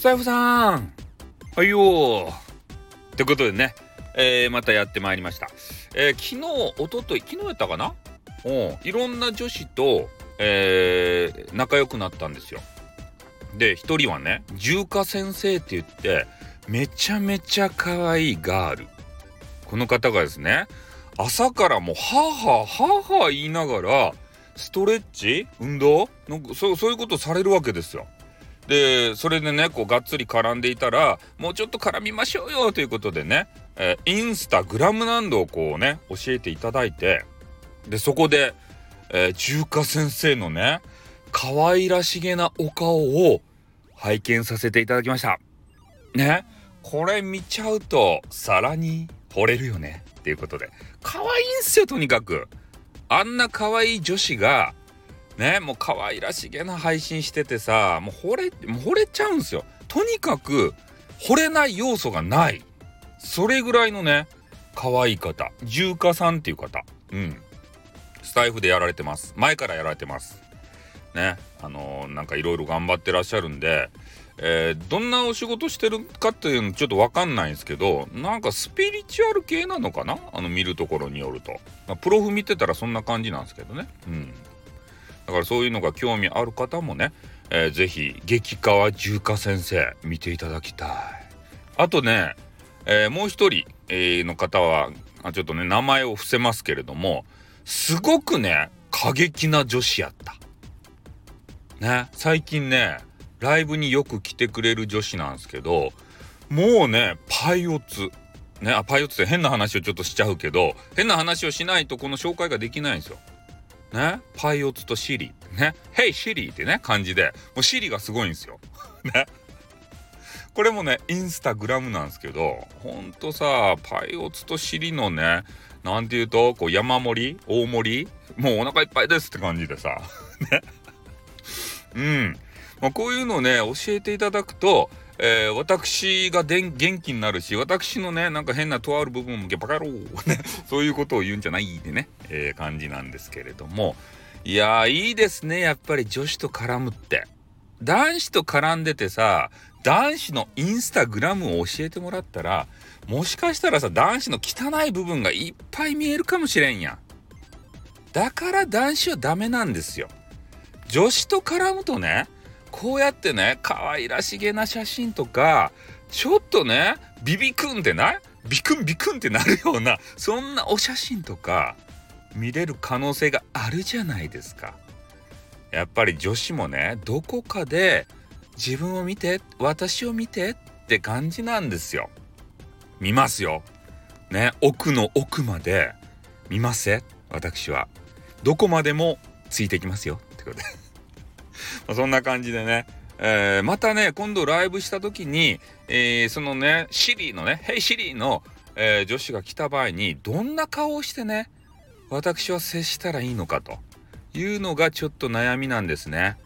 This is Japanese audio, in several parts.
スタイフさんはいよってことでね、えー、またやってまいりました。えー、昨日、おととい、昨日やったかな？うん、いろんな女子と、えー、仲良くなったんですよ。で、一人はね、重華先生って言って、めちゃめちゃ可愛いガール。この方がですね、朝からもう、はあはあ、はあはあ言いながら、ストレッチ？運動？のそそういうことされるわけですよ。でそれでねこうがっつり絡んでいたらもうちょっと絡みましょうよということでね、えー、インスタグラムなどをこうね教えていただいてでそこで、えー、中華先生のね可愛らしげなお顔を拝見させていただきました。ねこれ見ちゃうとさらに惚れるよねっていうことで。可愛いんすよとにかく。あんな可愛い女子がねもう可愛らしげな配信しててさもう惚れもう惚れちゃうんすよ。とにかく惚れない要素がない。それぐらいのね可愛い方。重華さんっていう方。うん。スタイフでやられてます。前からやられてます。ねあのー、なんかいろいろ頑張ってらっしゃるんでえー、どんなお仕事してるかっていうのちょっとわかんないんですけどなんかスピリチュアル系なのかな？あの見るところによると、ま、プロフ見てたらそんな感じなんですけどね。うん。だからそういうのが興味ある方もね、えー、ぜひ激川重華先生見ていただきたい。あとね、えー、もう一人、えー、の方はちょっとね名前を伏せますけれどもすごくね過激な女子やった。ね最近ねライブによく来てくれる女子なんですけどもうねパイオツ。ねあパイオツって変な話をちょっとしちゃうけど変な話をしないとこの紹介ができないんですよ。ね、パイオツとシリ、ね、ヘイシリってね、感じで、もうシリがすごいんですよ。ね。これもね、インスタグラムなんですけど、ほんとさ、パイオツとシリのね、なんていうと、こう山盛り大盛りもうお腹いっぱいですって感じでさ、ね。うん。まあ、こういうのをね、教えていただくと、えー、私がでん元気になるし、私のね、なんか変なとある部分もバカ野郎ね、そういうことを言うんじゃないでね、えー、感じなんですけれども、いや、いいですね、やっぱり女子と絡むって。男子と絡んでてさ、男子のインスタグラムを教えてもらったら、もしかしたらさ、男子の汚い部分がいっぱい見えるかもしれんやん。だから男子はダメなんですよ。女子と絡むとね、こうやってね可愛らしげな写真とかちょっとねビビクンってなビクンビクンってなるようなそんなお写真とか見れる可能性があるじゃないですか。やっぱり女子もねどこかで自分を見て私を見てって感じなんですよ。見ますよ。ね奥の奥まで見ます私は。どこまでもついてきますよってことで。ま、そんな感じでね、えー、またね、今度ライブした時に、えー、そのね、シリーのね、ヘイシリーの、えー、女子が来た場合に、どんな顔をしてね、私は接したらいいのかと。いうのがちょっと悩みなんですね。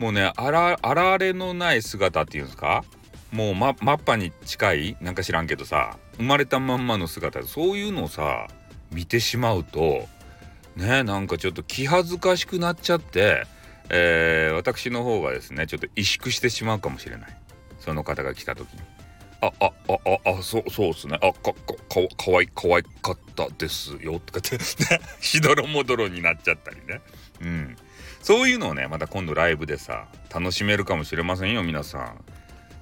もうね、あら、あられのない姿っていうんですか？もうマッパに近いなんか知らんけどさ、生まれたまんまの姿、そういうのをさ、見てしまうと、ね、なんかちょっと気恥ずかしくなっちゃって、えー、私の方がですねちょっと萎縮してしまうかもしれない。その方が来た時に「あああああそうそうっすね。あかかかかわいかわいかったですよ」とかって。しどろもどろになっちゃったりね。うん。そういうのをねまた今度ライブでさ楽しめるかもしれませんよ皆さん。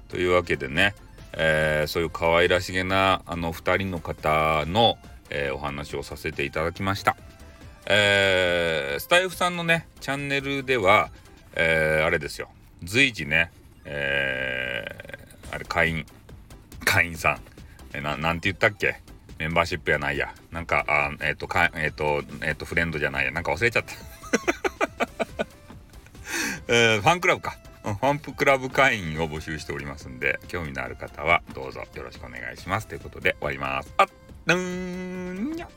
というわけでね、えー、そういう可愛らしげなあの2人の方の、えー、お話をさせていただきました。えー、スタイフさんのね、チャンネルでは、えー、あれですよ、随時ね、えー、あれ、会員、会員さん、えななんて言ったっけ？メンバーシップやないや。なんか、あえっ、ー、と、かえっ、ー、と、えっ、ー、と、フレンドじゃないや。なんか忘れちゃった。えー、ファンクラブか。ファンプクラブ会員を募集しておりますんで、興味のある方はどうぞよろしくお願いします。ということで終わります。あっ、うんにゃ。